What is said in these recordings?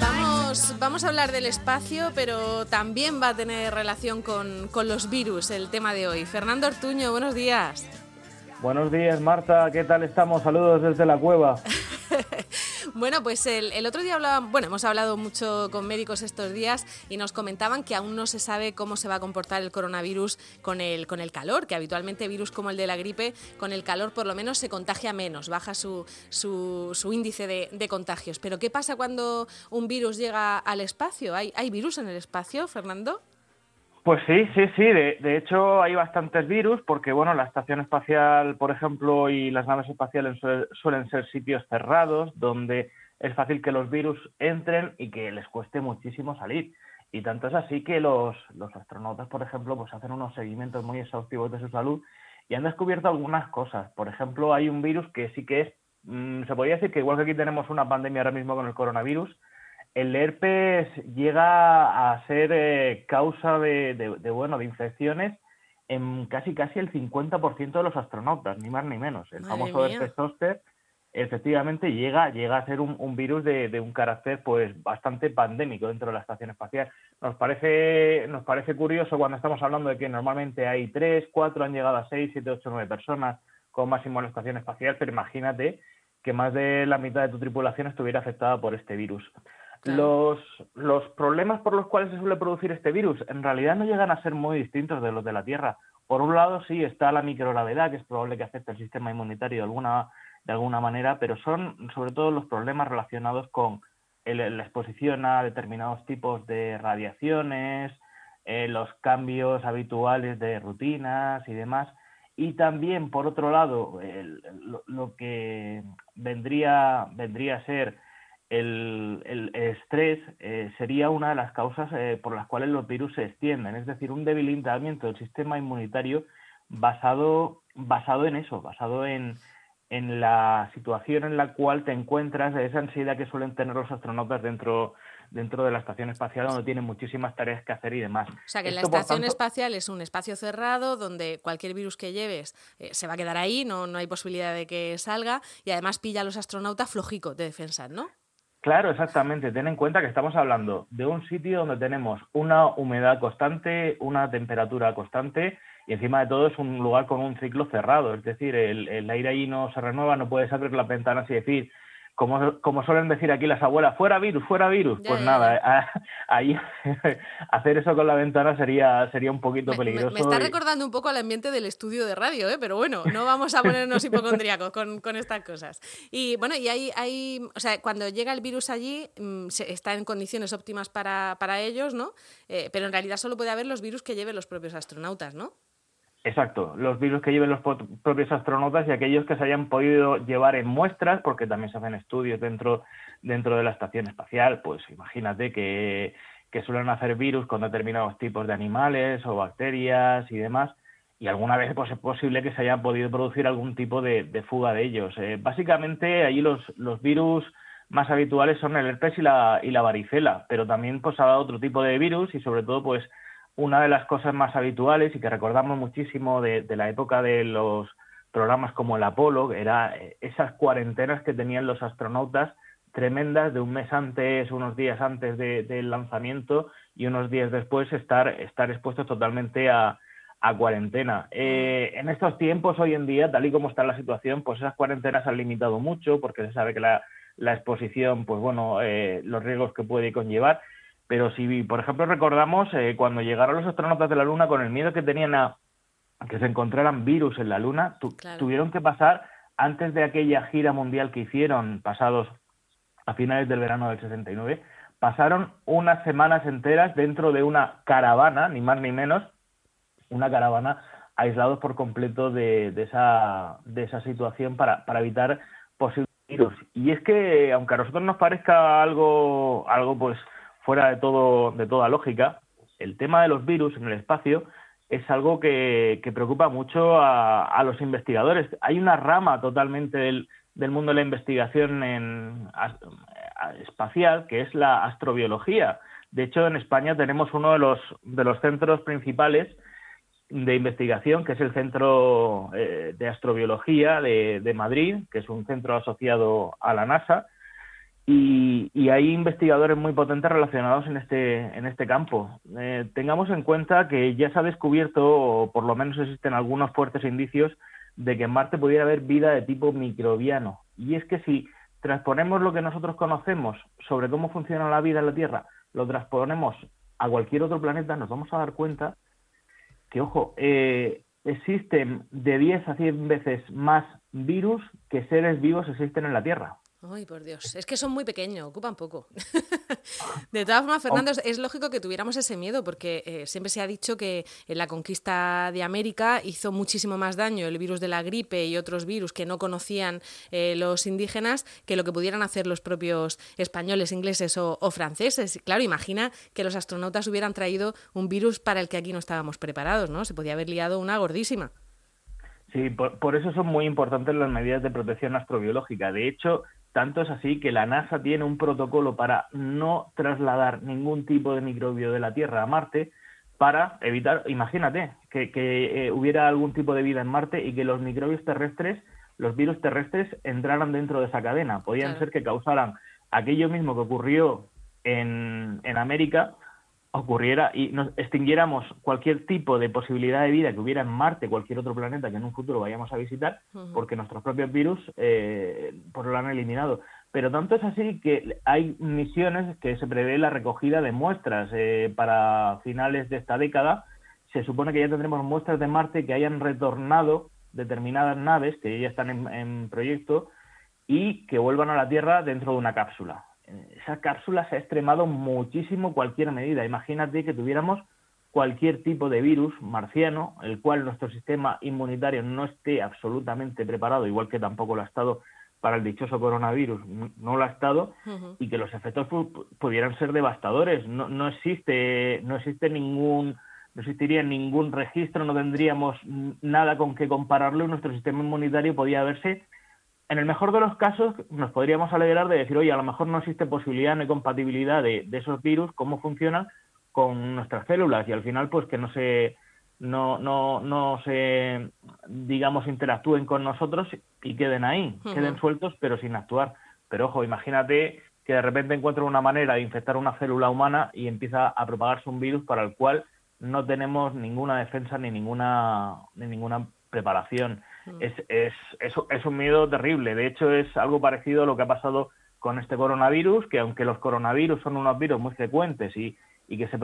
Vamos, vamos a hablar del espacio, pero también va a tener relación con, con los virus el tema de hoy. Fernando Ortuño, buenos días. Buenos días, Marta. ¿Qué tal estamos? Saludos desde la cueva. Bueno, pues el, otro día hablaban, bueno, hemos hablado mucho con médicos estos días y nos comentaban que aún no se sabe cómo se va a comportar el coronavirus con el, con el calor, que habitualmente virus como el de la gripe, con el calor por lo menos se contagia menos, baja su, su, índice de, contagios. Pero ¿qué pasa cuando un virus llega al espacio? ¿Hay, ¿Hay virus en el espacio, Fernando? Pues sí, sí, sí. De, de, hecho, hay bastantes virus porque, bueno, la estación espacial, por ejemplo, y las naves espaciales suelen ser sitios cerrados donde es fácil que los virus entren y que les cueste muchísimo salir. Y tanto es así que los, los astronautas, por ejemplo, pues hacen unos seguimientos muy exhaustivos de su salud y han descubierto algunas cosas. Por ejemplo, hay un virus que sí que es, mm, se podría decir que igual que aquí tenemos una pandemia ahora mismo con el coronavirus, el herpes llega a ser eh, causa de, bueno, de infecciones en casi casi el 50% de los astronautas, ni más ni menos. El famoso herpes zóster efectivamente llega, llega a ser un, virus de, un carácter pues bastante pandémico dentro de la estación espacial. Nos parece, nos parece curioso cuando estamos hablando de que normalmente hay tres, cuatro, han llegado a seis, siete, ocho, nueve personas con máximo en la estación espacial, pero imagínate que más de la mitad de tu tripulación estuviera afectada por este virus. Los, problemas por los cuales se suele producir este virus en realidad no llegan a ser muy distintos de los de la Tierra. Por un lado, sí está la microgravedad, que es probable que afecte el sistema inmunitario de alguna, de alguna manera, pero son sobre todo los problemas relacionados con la exposición a determinados tipos de radiaciones, eh, los cambios habituales de rutinas y demás. Y también, por otro lado, lo, lo, que vendría, vendría a ser el, estrés eh, sería una de las causas eh, por las cuales los virus se extienden, es decir, un debilitamiento del sistema inmunitario basado, basado en eso, basado en, en la situación en la cual te encuentras, esa ansiedad que suelen tener los astronautas dentro, dentro de la estación espacial, donde tienen muchísimas tareas que hacer y demás. O sea, que la estación espacial es un espacio cerrado donde cualquier virus que lleves eh, se va a quedar ahí, no, no hay posibilidad de que salga, y además pilla a los astronautas flojico de defensa, ¿no? Claro, exactamente. Ten en cuenta que estamos hablando de un sitio donde tenemos una humedad constante, una temperatura constante y encima de todo es un lugar con un ciclo cerrado. Es decir, el, el aire ahí no se renueva, no puedes abrir las ventanas y decir, como, como suelen decir aquí las abuelas, fuera virus, fuera virus. pues nada, ahí hacer eso con la ventana sería, sería un poquito peligroso. Me, está recordando un poco al ambiente del estudio de radio, ¿eh? pero bueno, no vamos a ponernos hipocondríacos con, con estas cosas. Y bueno, y hay, hay, o sea, cuando llega el virus allí, mm, está en condiciones óptimas para, para ellos, ¿no? Eh, pero en realidad solo puede haber los virus que lleven los propios astronautas, ¿no? Exacto, los virus que lleven los propios astronautas y aquellos que se hayan podido llevar en muestras, porque también se hacen estudios dentro, dentro de la estación espacial, pues imagínate que, que suelen hacer virus con determinados tipos de animales o bacterias y demás, y alguna vez pues, es posible que se haya podido producir algún tipo de, fuga de ellos. Eh, básicamente, allí los, los virus más habituales son el herpes y la, y la varicela, pero también pues ha dado otro tipo de virus y sobre todo pues una de las cosas más habituales y que recordamos muchísimo de, la época de los programas como el Apolo, era eh, esas cuarentenas que tenían los astronautas tremendas de un mes antes, unos días antes del lanzamiento y unos días después estar, estar expuestos totalmente a, cuarentena. Eh, en estos tiempos, hoy en día, tal y como está la situación, pues esas cuarentenas han limitado mucho porque se sabe que la, exposición, pues bueno, eh, los riesgos que puede conllevar pero si, por ejemplo, recordamos eh, cuando llegaron los astronautas de la Luna con el miedo que tenían a que se encontraran virus en la Luna, tuvieron que pasar antes de aquella gira mundial que hicieron pasados a finales del verano del 69, pasaron unas semanas enteras dentro de una caravana, ni más ni menos, una caravana aislados por completo de, de, esa, de esa situación para, para evitar posibles virus. Y es que, aunque a nosotros nos parezca algo, algo pues fuera de todo de toda lógica, el tema de los virus en el espacio es algo que, preocupa mucho a, los investigadores. Hay una rama totalmente del, mundo de la investigación en, espacial que es la astrobiología. De hecho, en España tenemos uno de los, de los centros principales de investigación, que es el Centro eh, de Astrobiología de, Madrid, que es un centro asociado a la NASA, y, hay investigadores muy potentes relacionados en este, en este campo. Eh, tengamos en cuenta que ya se ha descubierto, o por lo menos existen algunos fuertes indicios, de que en Marte pudiera haber vida de tipo microbiano. Y es que si transponemos lo que nosotros conocemos sobre cómo funciona la vida en la Tierra, lo transponemos a cualquier otro planeta, nos vamos a dar cuenta que, ojo, eh, existen de 10 a 100 veces más virus que seres vivos existen en la Tierra. Ay, por Dios. Es que son muy pequeños, ocupan poco. de todas formas, Fernando, es lógico que tuviéramos ese miedo, porque eh, siempre se ha dicho que en la conquista de América hizo muchísimo más daño el virus de la gripe y otros virus que no conocían eh, los indígenas que lo que pudieran hacer los propios españoles, ingleses o, franceses. Claro, imagina que los astronautas hubieran traído un virus para el que aquí no estábamos preparados, ¿no? Se podía haber liado una gordísima. Sí, por, eso son muy importantes las medidas de protección astrobiológica. De hecho, tanto es así que la NASA tiene un protocolo para no trasladar ningún tipo de microbio de la Tierra a Marte para evitar, imagínate, que, eh, hubiera algún tipo de vida en Marte y que los microbios terrestres, los virus terrestres, entraran dentro de esa cadena. Podían ser que causaran aquello mismo que ocurrió en, en América, ocurriera y nos extinguiéramos cualquier tipo de posibilidad de vida que hubiera en Marte, cualquier otro planeta que en un futuro vayamos a visitar, porque nuestros propios virus eh, pues lo han eliminado. Pero tanto es así que hay misiones que se prevé la recogida de muestras eh, para finales de esta década. Se supone que ya tendremos muestras de Marte que hayan retornado determinadas naves que ya están en proyecto y que vuelvan a la Tierra dentro de una cápsula esa cápsula se ha extremado muchísimo cualquier medida. Imagínate que tuviéramos cualquier tipo de virus marciano, el cual nuestro sistema inmunitario no esté absolutamente preparado, igual que tampoco lo ha estado para el dichoso coronavirus, no lo ha estado, y que los efectos pudieran ser devastadores. No, no existe, no existe ningún, no existiría ningún registro, no tendríamos nada con que compararlo, y nuestro sistema inmunitario podía verse en el mejor de los casos, nos podríamos alegrar de decir, oye, a lo mejor no existe posibilidad ni compatibilidad de, esos virus, cómo funcionan con nuestras células y al final, pues que no se, no, no, no se, digamos, interactúen con nosotros y queden ahí, queden sueltos, pero sin actuar. Pero ojo, imagínate que de repente encuentren una manera de infectar una célula humana y empieza a propagarse un virus para el cual no tenemos ninguna defensa ni ninguna, ni ninguna preparación. Mm. Es, es, es, un miedo terrible. De hecho, es algo parecido a lo que ha pasado con este coronavirus, que aunque los coronavirus son unos virus muy frecuentes y, y, que, se,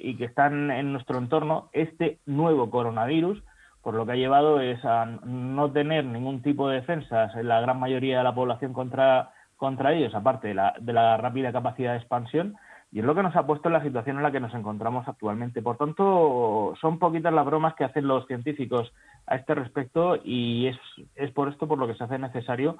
y que están en nuestro entorno, este nuevo coronavirus, por lo que ha llevado es a no tener ningún tipo de defensas en la gran mayoría de la población contra, contra ellos, aparte de la, de la rápida capacidad de expansión, y es lo que nos ha puesto en la situación en la que nos encontramos actualmente. Por tanto, son poquitas las bromas que hacen los científicos a este respecto y es, es por esto por lo que se hace necesario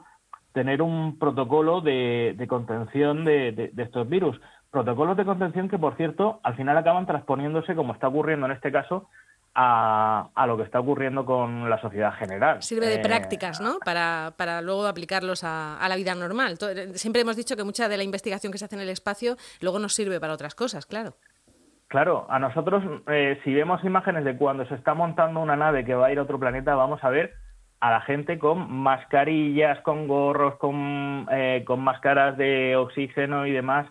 tener un protocolo de, contención de, estos virus. Protocolos de contención que, por cierto, al final acaban transponiéndose, como está ocurriendo en este caso, a, a, lo que está ocurriendo con la sociedad general. Sirve de eh, prácticas, ¿no? Para, para luego aplicarlos a, a, la vida normal. Eh, siempre hemos dicho que mucha de la investigación que se hace en el espacio luego nos sirve para otras cosas, claro. Claro, a nosotros, eh, si vemos imágenes de cuando se está montando una nave que va a ir a otro planeta, vamos a ver a la gente con mascarillas, con gorros, con, con máscaras de oxígeno y demás,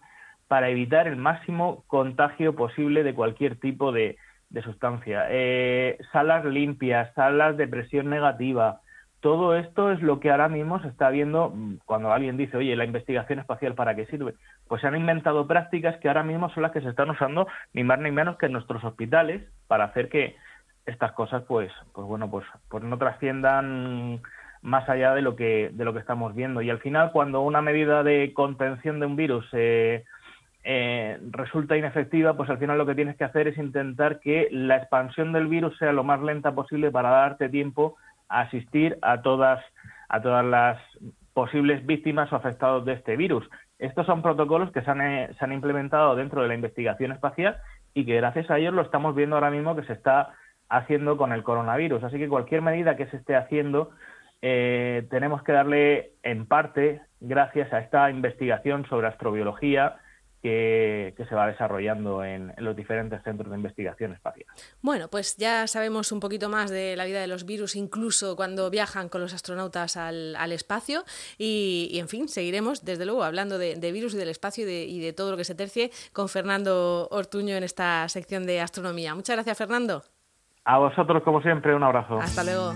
para evitar el máximo contagio posible de cualquier tipo de, de sustancia, eh, salas limpias, salas de presión negativa. Todo esto es lo que ahora mismo se está viendo mm, cuando alguien dice, oye, la investigación espacial para qué sirve. Pues se han inventado prácticas que ahora mismo son las que se están usando ni más ni menos que en nuestros hospitales para hacer que estas cosas, pues, pues bueno, pues, pues no trasciendan más allá de lo que de lo que estamos viendo. Y al final, cuando una medida de contención de un virus eh, eh, resulta inefectiva, pues al final lo que tienes que hacer es intentar que la expansión del virus sea lo más lenta posible para darte tiempo a asistir a todas, a todas las posibles víctimas o afectados de este virus. Estos son protocolos que se han, eh, se han implementado dentro de la investigación espacial y que gracias a ellos lo estamos viendo ahora mismo que se está haciendo con el coronavirus. Así que cualquier medida que se esté haciendo eh, tenemos que darle en parte gracias a esta investigación sobre astrobiología que, se va desarrollando en, los diferentes centros de investigación espacial. Bueno, pues ya sabemos un poquito más de la vida de los virus, incluso cuando viajan con los astronautas al, espacio. Y, en fin, seguiremos, desde luego, hablando de, virus y del espacio y de, todo lo que se tercie con Fernando Ortuño en esta sección de astronomía. Muchas gracias, Fernando. A vosotros, como siempre, un abrazo. Hasta luego.